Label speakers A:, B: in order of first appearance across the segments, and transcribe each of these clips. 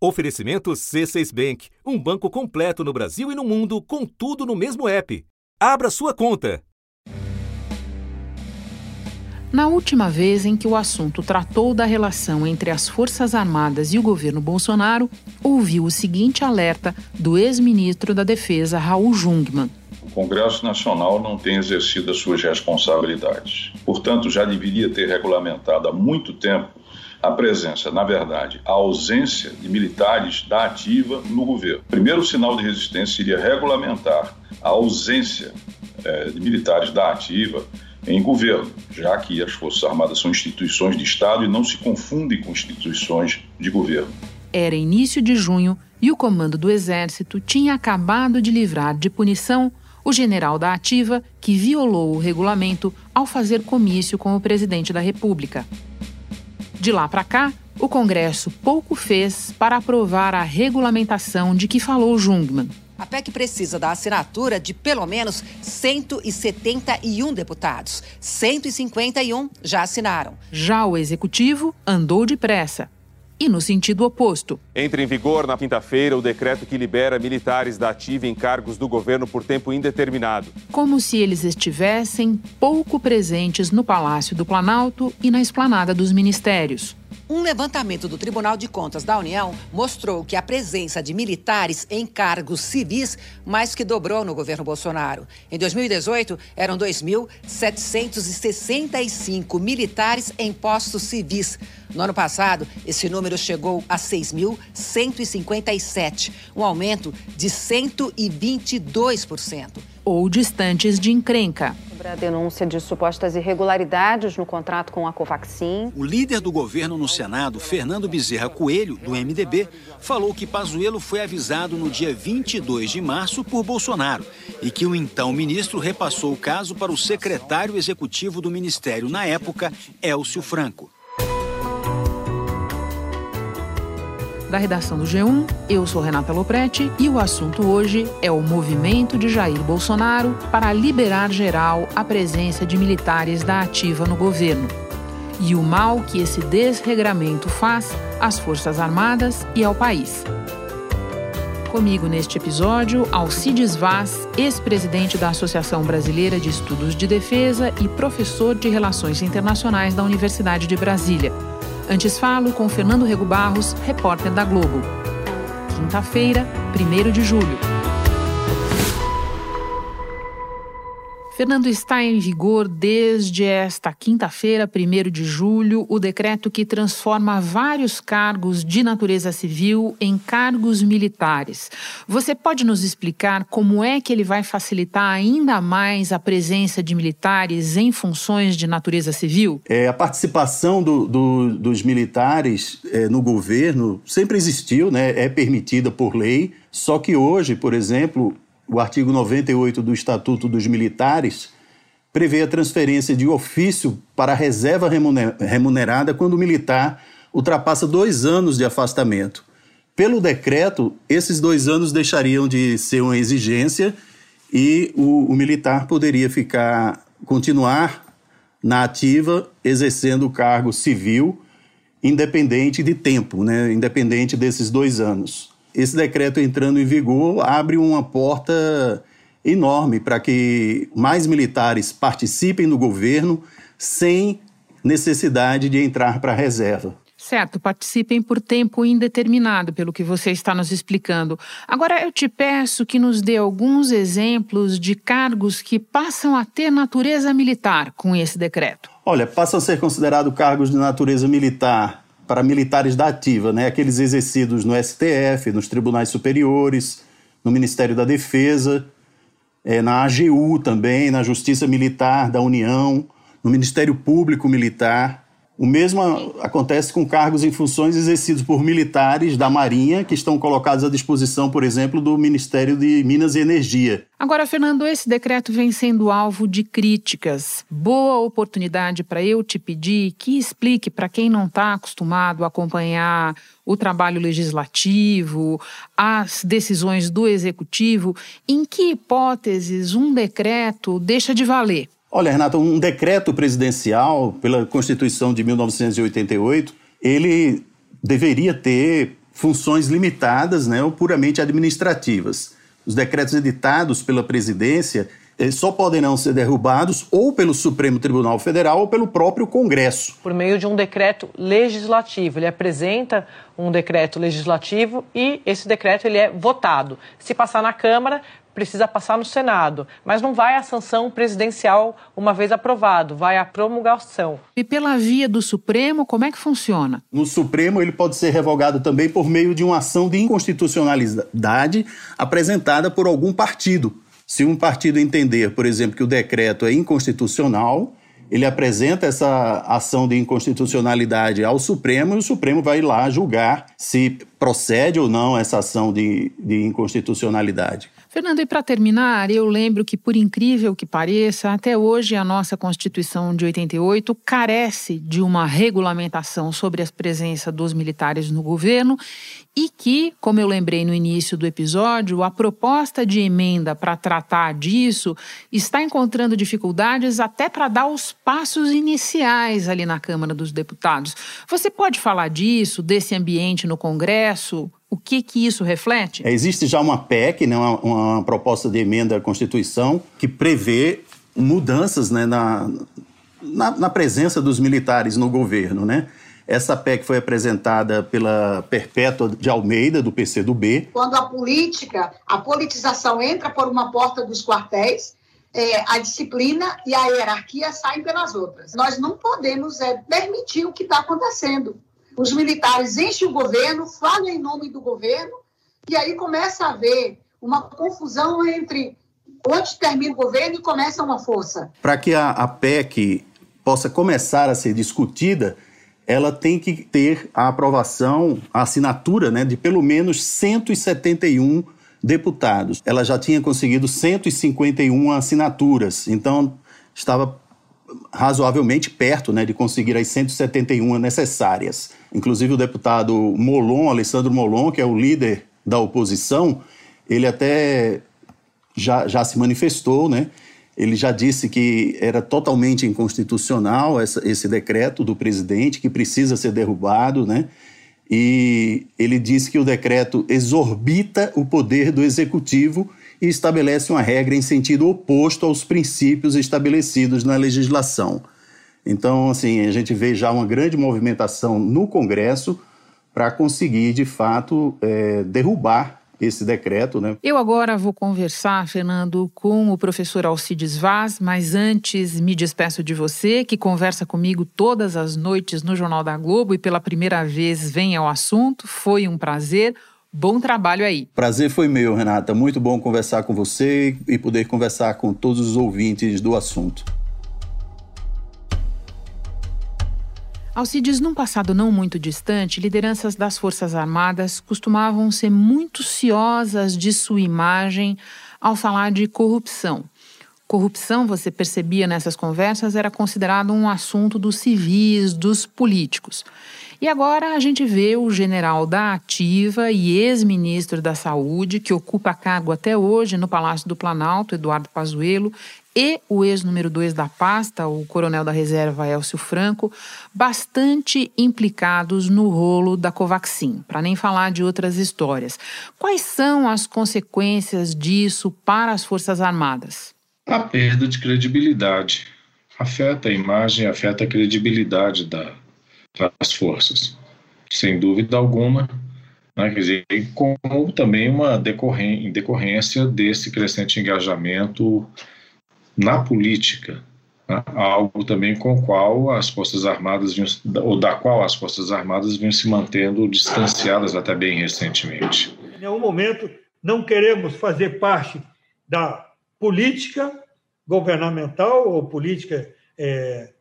A: Oferecimento C6 Bank, um banco completo no Brasil e no mundo, com tudo no mesmo app. Abra sua conta.
B: Na última vez em que o assunto tratou da relação entre as Forças Armadas e o governo Bolsonaro, ouviu o seguinte alerta do ex-ministro da Defesa, Raul Jungmann.
C: O Congresso Nacional não tem exercido as suas responsabilidades. Portanto, já deveria ter regulamentado há muito tempo a presença, na verdade, a ausência de militares da ativa no governo. O primeiro sinal de resistência seria regulamentar a ausência é, de militares da ativa em governo, já que as Forças Armadas são instituições de Estado e não se confundem com instituições de governo.
B: Era início de junho e o comando do Exército tinha acabado de livrar de punição o general da Ativa que violou o regulamento ao fazer comício com o presidente da República. De lá para cá, o Congresso pouco fez para aprovar a regulamentação de que falou Jungmann.
D: A PEC precisa da assinatura de pelo menos 171 deputados. 151 já assinaram.
B: Já o executivo andou depressa e no sentido oposto.
E: Entra em vigor na quinta-feira o decreto que libera militares da ativa em cargos do governo por tempo indeterminado.
B: Como se eles estivessem pouco presentes no Palácio do Planalto e na esplanada dos ministérios.
D: Um levantamento do Tribunal de Contas da União mostrou que a presença de militares em cargos civis mais que dobrou no governo Bolsonaro. Em 2018, eram 2.765 militares em postos civis. No ano passado, esse número chegou a 6.157, um aumento de 122%.
B: Ou distantes de encrenca
F: sobre a denúncia de supostas irregularidades no contrato com a Covaxin.
G: O líder do governo no Senado, Fernando Bezerra Coelho, do MDB, falou que Pazuello foi avisado no dia 22 de março por Bolsonaro e que o então ministro repassou o caso para o secretário executivo do ministério na época, Elcio Franco.
B: Da redação do G1. Eu sou Renata Loprete e o assunto hoje é o movimento de Jair Bolsonaro para liberar geral a presença de militares da ativa no governo e o mal que esse desregramento faz às Forças Armadas e ao país. Comigo neste episódio, Alcides Vaz, ex-presidente da Associação Brasileira de Estudos de Defesa e professor de Relações Internacionais da Universidade de Brasília. Antes falo com Fernando Rego Barros, repórter da Globo. Quinta-feira, 1 de julho. Fernando, está em vigor desde esta quinta-feira, 1 de julho, o decreto que transforma vários cargos de natureza civil em cargos militares. Você pode nos explicar como é que ele vai facilitar ainda mais a presença de militares em funções de natureza civil?
H: É, a participação do, do, dos militares é, no governo sempre existiu, né? é permitida por lei, só que hoje, por exemplo, o artigo 98 do Estatuto dos Militares prevê a transferência de ofício para a reserva remunerada quando o militar ultrapassa dois anos de afastamento. Pelo decreto, esses dois anos deixariam de ser uma exigência e o, o militar poderia ficar, continuar na ativa, exercendo o cargo civil, independente de tempo, né? independente desses dois anos esse decreto entrando em vigor abre uma porta enorme para que mais militares participem do governo sem necessidade de entrar para a reserva.
B: Certo, participem por tempo indeterminado, pelo que você está nos explicando. Agora eu te peço que nos dê alguns exemplos de cargos que passam a ter natureza militar com esse decreto.
H: Olha, passam a ser considerados cargos de natureza militar para militares da ativa, né? aqueles exercidos no STF, nos tribunais superiores, no Ministério da Defesa, é, na AGU também, na Justiça Militar da União, no Ministério Público Militar. O mesmo acontece com cargos em funções exercidos por militares da Marinha, que estão colocados à disposição, por exemplo, do Ministério de Minas e Energia.
B: Agora, Fernando, esse decreto vem sendo alvo de críticas. Boa oportunidade para eu te pedir que explique para quem não está acostumado a acompanhar o trabalho legislativo, as decisões do executivo, em que hipóteses um decreto deixa de valer.
H: Olha, Renata, um decreto presidencial pela Constituição de 1988, ele deveria ter funções limitadas né, ou puramente administrativas. Os decretos editados pela presidência só poderão ser derrubados ou pelo Supremo Tribunal Federal ou pelo próprio Congresso.
I: Por meio de um decreto legislativo. Ele apresenta um decreto legislativo e esse decreto ele é votado. Se passar na Câmara, precisa passar no Senado, mas não vai à sanção presidencial uma vez aprovado, vai à promulgação.
B: E pela via do Supremo, como é que funciona?
H: No Supremo, ele pode ser revogado também por meio de uma ação de inconstitucionalidade apresentada por algum partido. Se um partido entender, por exemplo, que o decreto é inconstitucional, ele apresenta essa ação de inconstitucionalidade ao Supremo e o Supremo vai lá julgar se procede ou não essa ação de, de inconstitucionalidade.
B: Fernando, e para terminar, eu lembro que, por incrível que pareça, até hoje a nossa Constituição de 88 carece de uma regulamentação sobre a presença dos militares no governo e que, como eu lembrei no início do episódio, a proposta de emenda para tratar disso está encontrando dificuldades até para dar os passos iniciais ali na Câmara dos Deputados. Você pode falar disso, desse ambiente no Congresso? O que, que isso reflete?
H: É, existe já uma PEC, né, uma, uma, proposta de emenda à Constituição, que prevê mudanças né, na, na, na, presença dos militares no governo. Né? Essa PEC foi apresentada pela Perpétua de Almeida, do PCdoB.
J: Quando a política, a politização entra por uma porta dos quartéis, é, a disciplina e a hierarquia saem pelas outras. Nós não podemos é, permitir o que está acontecendo os militares enchem o governo, falam em nome do governo, e aí começa a haver uma confusão entre onde termina o governo e começa uma força.
H: Para que a, a PEC possa começar a ser discutida, ela tem que ter a aprovação, a assinatura né, de pelo menos 171 deputados. Ela já tinha conseguido 151 assinaturas, então estava razoavelmente perto né, de conseguir as 171 necessárias. Inclusive o deputado Molon, Alessandro Molon, que é o líder da oposição, ele até já, já se manifestou, né? Ele já disse que era totalmente inconstitucional essa, esse decreto do presidente, que precisa ser derrubado, né? E ele disse que o decreto exorbita o poder do executivo e estabelece uma regra em sentido oposto aos princípios estabelecidos na legislação. Então, assim, a gente vê já uma grande movimentação no Congresso para conseguir, de fato, é, derrubar esse decreto. Né?
B: Eu agora vou conversar, Fernando, com o professor Alcides Vaz, mas antes me despeço de você, que conversa comigo todas as noites no Jornal da Globo e pela primeira vez vem ao assunto. Foi um prazer. Bom trabalho aí.
H: Prazer foi meu, Renata. Muito bom conversar com você e poder conversar com todos os ouvintes do assunto.
B: Alcides, num passado não muito distante, lideranças das Forças Armadas costumavam ser muito ciosas de sua imagem ao falar de corrupção. Corrupção, você percebia nessas conversas, era considerado um assunto dos civis, dos políticos. E agora a gente vê o general da Ativa e ex-ministro da Saúde, que ocupa cargo até hoje no Palácio do Planalto, Eduardo Pazuello, e o ex-número 2 da pasta, o coronel da reserva Elcio Franco, bastante implicados no rolo da Covaxin, para nem falar de outras histórias. Quais são as consequências disso para as Forças Armadas?
K: A perda de credibilidade. Afeta a imagem, afeta a credibilidade da, das forças, sem dúvida alguma, né, quer dizer, como também uma decorrência desse crescente engajamento na política, né, algo também com o qual as Forças Armadas, vinham, ou da qual as Forças Armadas vinham se mantendo distanciadas até bem recentemente.
L: Em nenhum momento não queremos fazer parte da política governamental ou política é,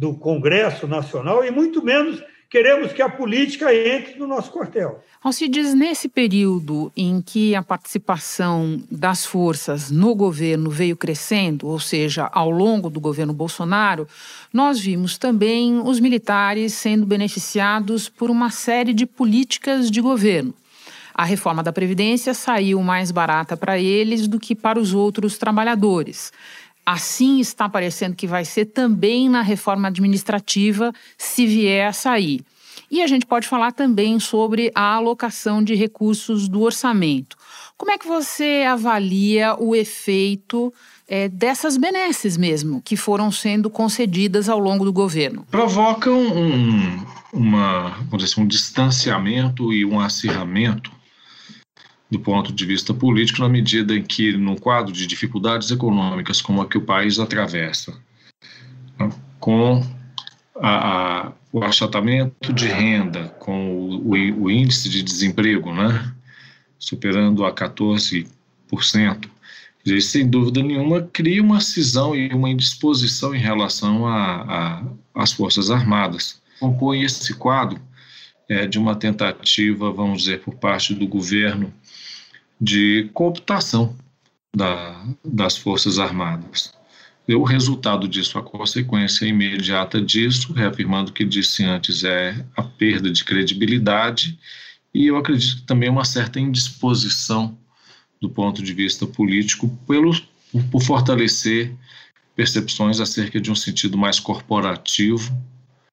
L: do Congresso Nacional e muito menos queremos que a política entre no nosso quartel.
B: Alcides, nesse período em que a participação das forças no governo veio crescendo, ou seja, ao longo do governo Bolsonaro, nós vimos também os militares sendo beneficiados por uma série de políticas de governo. A reforma da Previdência saiu mais barata para eles do que para os outros trabalhadores. Assim está parecendo que vai ser também na reforma administrativa, se vier a sair. E a gente pode falar também sobre a alocação de recursos do orçamento. Como é que você avalia o efeito é, dessas benesses mesmo, que foram sendo concedidas ao longo do governo?
K: Provocam um, uma, vamos dizer assim, um distanciamento e um acirramento do ponto de vista político, na medida em que, num quadro de dificuldades econômicas como a que o país atravessa, né, com a, a, o achatamento de renda, com o, o, o índice de desemprego, né, superando a 14%, isso, sem dúvida nenhuma, cria uma cisão e uma indisposição em relação às Forças Armadas. Compõe esse quadro é, de uma tentativa, vamos dizer, por parte do governo de cooptação da, das Forças Armadas. E o resultado disso, a consequência imediata disso, reafirmando o que disse antes, é a perda de credibilidade e eu acredito que também uma certa indisposição do ponto de vista político pelo, por fortalecer percepções acerca de um sentido mais corporativo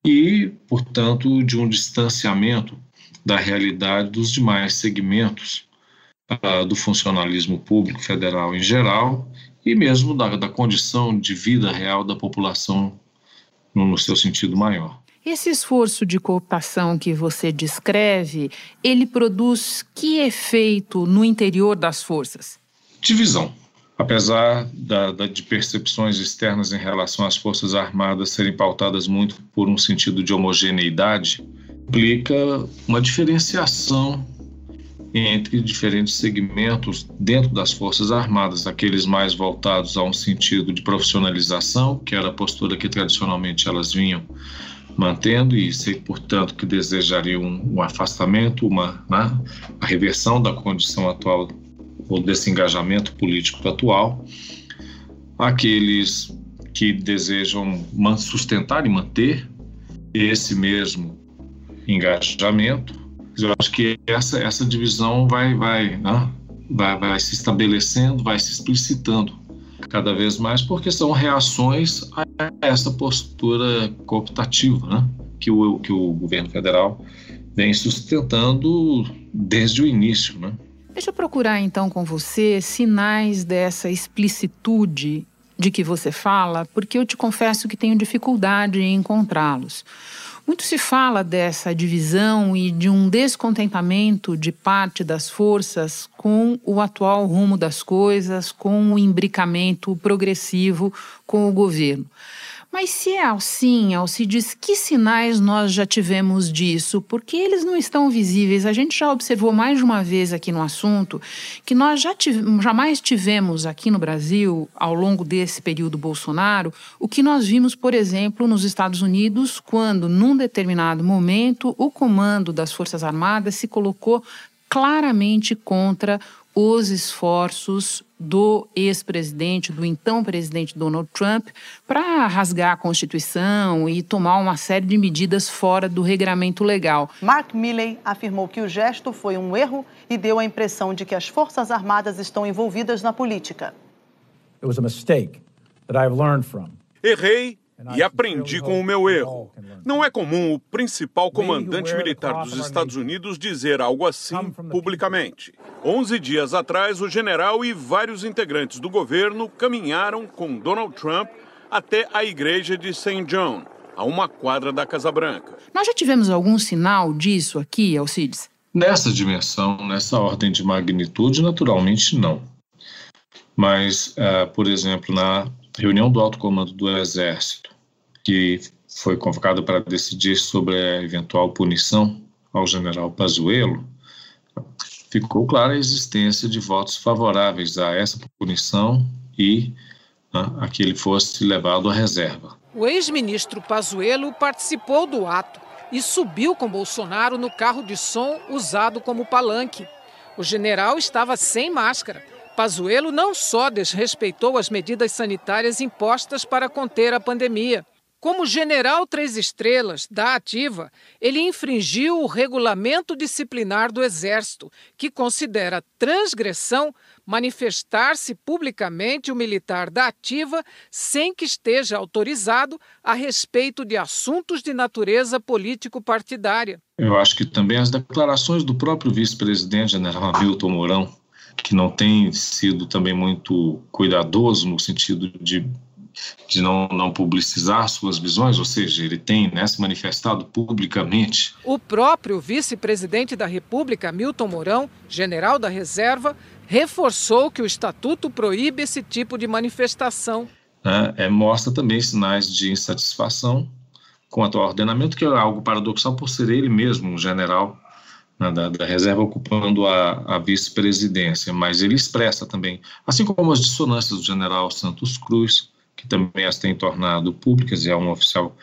K: e, portanto, de um distanciamento da realidade dos demais segmentos uh, do funcionalismo público federal em geral e mesmo da, da condição de vida real da população no, no seu sentido maior.
B: Esse esforço de cooptação que você descreve, ele produz que efeito no interior das forças?
K: Divisão. Apesar da, da, de percepções externas em relação às Forças Armadas serem pautadas muito por um sentido de homogeneidade, implica uma diferenciação entre diferentes segmentos dentro das Forças Armadas, aqueles mais voltados a um sentido de profissionalização, que era a postura que tradicionalmente elas vinham mantendo e sei, portanto, que desejariam um, um afastamento, uma né, a reversão da condição atual ou desse engajamento político atual. Aqueles que desejam sustentar e manter esse mesmo engajamento. Eu acho que essa, essa divisão vai, vai, né, vai, vai se estabelecendo, vai se explicitando cada vez mais, porque são reações a essa postura cooptativa né, que, o, que o governo federal vem sustentando desde o início. Né?
B: Deixa eu procurar então com você sinais dessa explicitude de que você fala, porque eu te confesso que tenho dificuldade em encontrá-los. Muito se fala dessa divisão e de um descontentamento de parte das forças com o atual rumo das coisas, com o imbricamento progressivo com o governo. Mas se é assim, Alcides, que sinais nós já tivemos disso? Porque eles não estão visíveis. A gente já observou mais de uma vez aqui no assunto que nós já tive, jamais tivemos aqui no Brasil, ao longo desse período Bolsonaro, o que nós vimos, por exemplo, nos Estados Unidos, quando, num determinado momento, o comando das Forças Armadas se colocou claramente contra os esforços do ex-presidente, do então presidente Donald Trump, para rasgar a Constituição e tomar uma série de medidas fora do regramento legal.
M: Mark Milley afirmou que o gesto foi um erro e deu a impressão de que as Forças Armadas estão envolvidas na política.
N: It was a mistake that I've learned from.
O: Errei e aprendi com o meu erro. Não é comum o principal comandante militar dos Estados Unidos dizer algo assim publicamente. Onze dias atrás, o general e vários integrantes do governo caminharam com Donald Trump até a igreja de St. John, a uma quadra da Casa Branca.
B: Nós já tivemos algum sinal disso aqui, Alcides?
K: Nessa dimensão, nessa ordem de magnitude, naturalmente não. Mas, uh, por exemplo, na reunião do alto comando do Exército, que foi convocada para decidir sobre a eventual punição ao general Pazuello, ficou clara a existência de votos favoráveis a essa punição e né, a que ele fosse levado à reserva.
P: O ex-ministro Pazuello participou do ato e subiu com Bolsonaro no carro de som usado como palanque. O general estava sem máscara Pazuello não só desrespeitou as medidas sanitárias impostas para conter a pandemia, Como general três estrelas da Ativa, ele infringiu o regulamento disciplinar do Exército, que considera transgressão manifestar-se publicamente o militar da Ativa sem que esteja autorizado a respeito de assuntos de natureza político-partidária.
K: Eu acho que também as declarações do próprio vice-presidente, general Hamilton Mourão, que não tem sido também muito cuidadoso no sentido de de não, não publicizar suas visões, ou seja, ele tem né, se manifestado publicamente.
P: O próprio vice-presidente da República, Milton Mourão, general da reserva, reforçou que o estatuto proíbe esse tipo de manifestação.
K: É, é, mostra também sinais de insatisfação com o atual ordenamento, que é algo paradoxal por ser ele mesmo um general né, da, da, reserva ocupando a, a vice-presidência, mas ele expressa também, assim como as dissonâncias do general Santos Cruz, que também as tem tornado públicas e é um oficial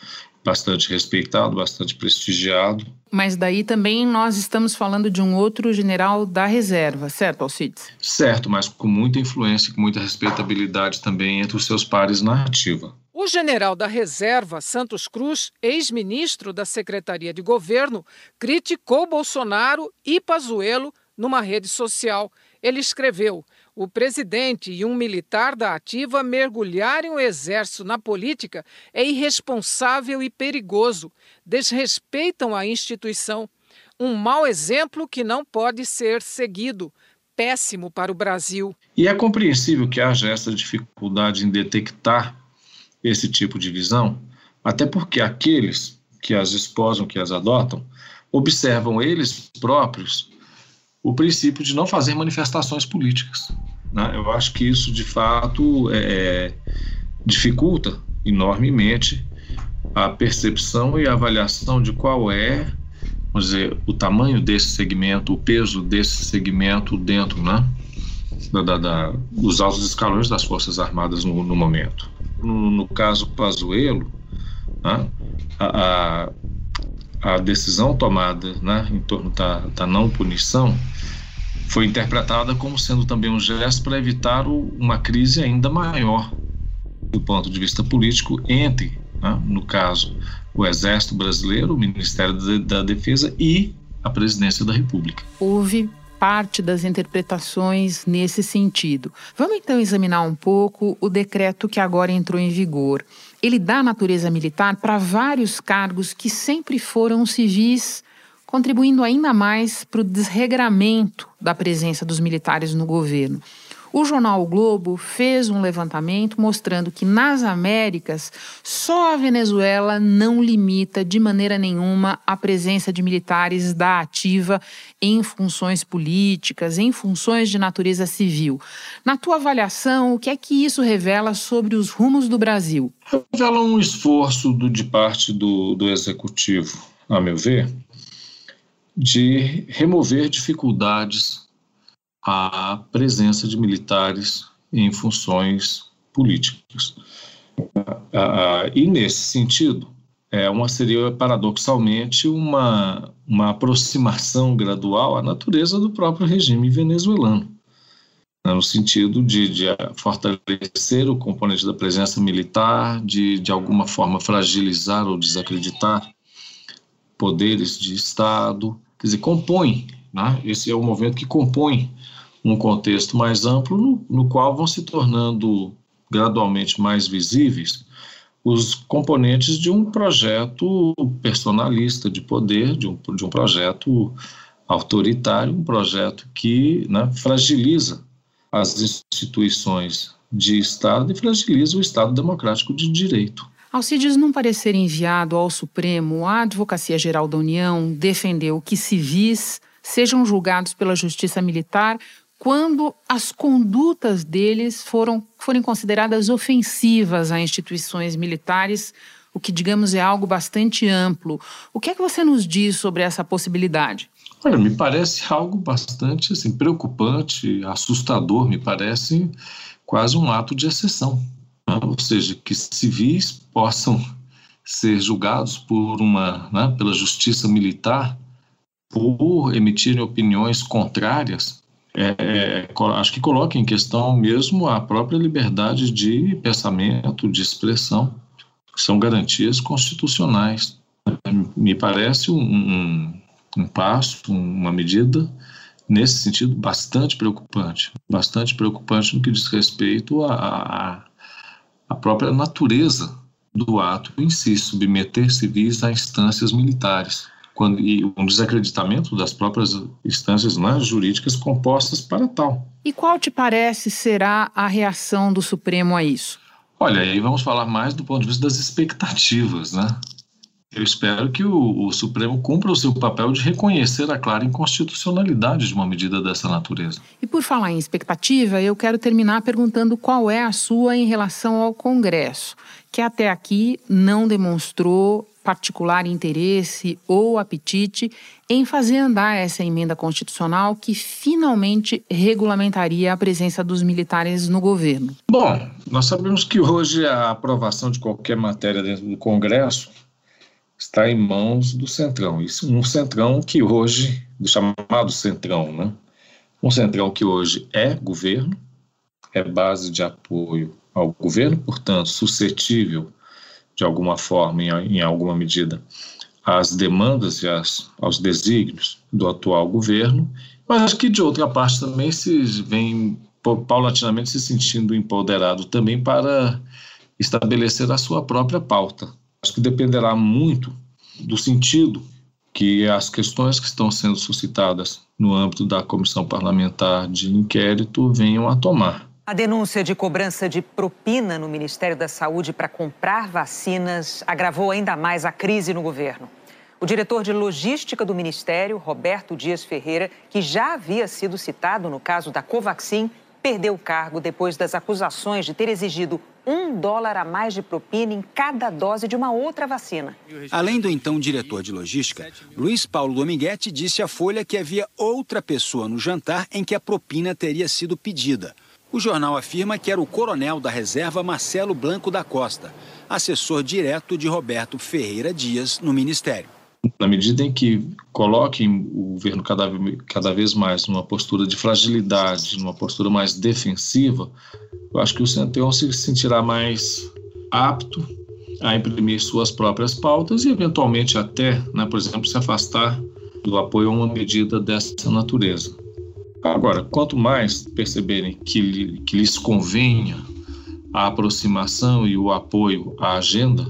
K: bastante respeitado, bastante prestigiado.
B: Mas daí também nós estamos falando de um outro general da reserva, certo, Alcides?
K: Certo, mas com muita influência, com muita respeitabilidade também entre os seus pares na ativa.
P: O general da reserva, Santos Cruz, ex-ministro da Secretaria de Governo, criticou Bolsonaro e Pazuello numa rede social. Ele escreveu: o presidente e um militar da ativa mergulharem o exército na política é irresponsável e perigoso. Desrespeitam a instituição. Um mau exemplo que não pode ser seguido. Péssimo para o Brasil.
K: E é compreensível que haja essa dificuldade em detectar esse tipo de visão, até porque aqueles que as esposam, que as adotam, observam eles próprios o princípio de não fazer manifestações políticas. Né? Eu acho que isso, de fato, é, é, dificulta enormemente a percepção e a avaliação de qual é, vamos dizer, o tamanho desse segmento, o peso desse segmento dentro né, da, da, da dos altos escalões das Forças Armadas no, no momento. No, no, caso Pazuello, né, a, a, a, decisão tomada né, em torno da, da não punição foi interpretada como sendo também um gesto para evitar o, uma crise ainda maior do ponto de vista político entre, né, no caso, o Exército Brasileiro, o Ministério da Defesa e a Presidência da República.
B: Houve parte das interpretações nesse sentido. Vamos então examinar um pouco o decreto que agora entrou em vigor. Ele dá natureza militar para vários cargos que sempre foram civis contribuindo ainda mais para o desregramento da presença dos militares no governo. O jornal o Globo fez um levantamento mostrando que nas Américas só a Venezuela não limita de maneira nenhuma a presença de militares da ativa em funções políticas, em funções de natureza civil. Na tua avaliação, o que é que isso revela sobre os rumos do Brasil?
K: Revela um esforço do, de parte do, do executivo, a meu ver, de remover dificuldades à presença de militares em funções políticas. E nesse sentido, é uma seria paradoxalmente uma, uma aproximação gradual à natureza do próprio regime venezuelano, né, no sentido de, de fortalecer o componente da presença militar, de de alguma forma fragilizar ou desacreditar poderes de Estado, quer dizer, compõe, né? esse é o movimento que compõe um contexto mais amplo no, no qual vão se tornando gradualmente mais visíveis os componentes de um projeto personalista de poder, de um, de um projeto autoritário, um projeto que né, fragiliza as instituições de Estado e fragiliza o Estado democrático de direito.
B: Alcides, num parecer enviado ao Supremo, a Advocacia Geral da União defendeu que civis sejam julgados pela Justiça Militar quando as condutas deles foram, forem consideradas ofensivas a instituições militares, o que, digamos, é algo bastante amplo. O que é que você nos diz sobre essa possibilidade?
K: Olha, me parece algo bastante assim, preocupante, assustador, me parece quase um ato de exceção ou seja, que civis possam ser julgados por uma, né, pela justiça militar por emitirem opiniões contrárias, é, é, acho que coloca em questão mesmo a própria liberdade de pensamento, de expressão. são garantias constitucionais. Me parece um, um, um passo, uma medida nesse sentido bastante preocupante, bastante preocupante no que diz respeito à, à própria natureza do ato em si, submeter civis a instâncias militares. Quando, e um desacreditamento das próprias instâncias né, jurídicas compostas para tal.
B: E qual te parece será a reação do Supremo a isso?
K: Olha, aí vamos falar mais do ponto de vista das expectativas, né? Eu espero que o, o, Supremo cumpra o seu papel de reconhecer a clara inconstitucionalidade de uma medida dessa natureza.
B: E por falar em expectativa, eu quero terminar perguntando qual é a sua em relação ao Congresso, que até aqui não demonstrou particular interesse ou apetite em fazer andar essa emenda constitucional que finalmente regulamentaria a presença dos militares no governo.
K: Bom, nós sabemos que hoje a aprovação de qualquer matéria dentro do Congresso está em mãos do Centrão. Isso, um Centrão que hoje, do chamado Centrão, né? Um Centrão que hoje é governo, é base de apoio ao governo, portanto, suscetível de alguma forma, em, em alguma medida, às demandas e às, aos desígnios do atual governo, mas acho que de outra parte também se vem paulatinamente se sentindo empoderado também para estabelecer a sua própria pauta Acho que dependerá muito do sentido que as questões que estão sendo suscitadas no âmbito da comissão parlamentar de inquérito venham a tomar.
D: A denúncia de cobrança de propina no Ministério da Saúde para comprar vacinas agravou ainda mais a crise no governo. O diretor de logística do Ministério, Roberto Dias Ferreira, que já havia sido citado no caso da Covaxin, perdeu o cargo depois das acusações de ter exigido um dólar a mais de propina em cada dose de uma outra vacina.
G: Além do então diretor de logística, Luiz Paulo Dominguete disse à Folha que havia outra pessoa no jantar em que a propina teria sido pedida. O jornal afirma que era o coronel da reserva Marcelo Blanco da Costa, assessor direto de Roberto Ferreira Dias no Ministério
K: na medida em que coloquem o governo cada, cada vez mais numa postura de fragilidade, numa postura mais defensiva, eu acho que o Centrão se sentirá mais apto a imprimir suas próprias pautas e, eventualmente, até, né, por exemplo, se afastar do apoio a uma medida dessa natureza. Agora, quanto mais perceberem que, que lhes convenha a aproximação e o apoio à agenda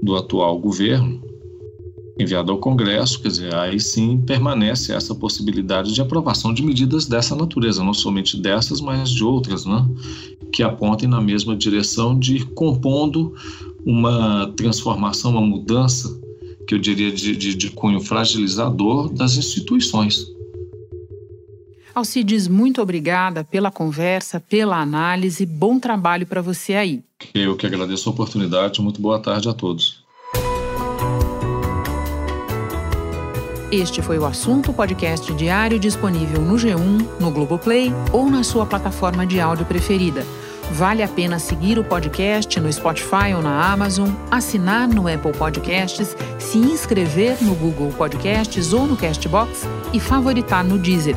K: do atual governo, enviado ao Congresso, quer dizer, aí sim permanece essa possibilidade de aprovação de medidas dessa natureza, não somente dessas, mas de outras, né, que apontem na mesma direção de ir compondo uma transformação, uma mudança, que eu diria de, de, de cunho fragilizador das instituições.
B: Alcides, muito obrigada pela conversa, pela análise. Bom trabalho para você aí.
K: Eu que agradeço a oportunidade. Muito boa tarde a todos.
B: Este foi o assunto podcast diário disponível no G1, no Globoplay ou na sua plataforma de áudio preferida. Vale a pena seguir o podcast no Spotify ou na Amazon, assinar no Apple Podcasts, se inscrever no Google Podcasts ou no Castbox e favoritar no Deezer.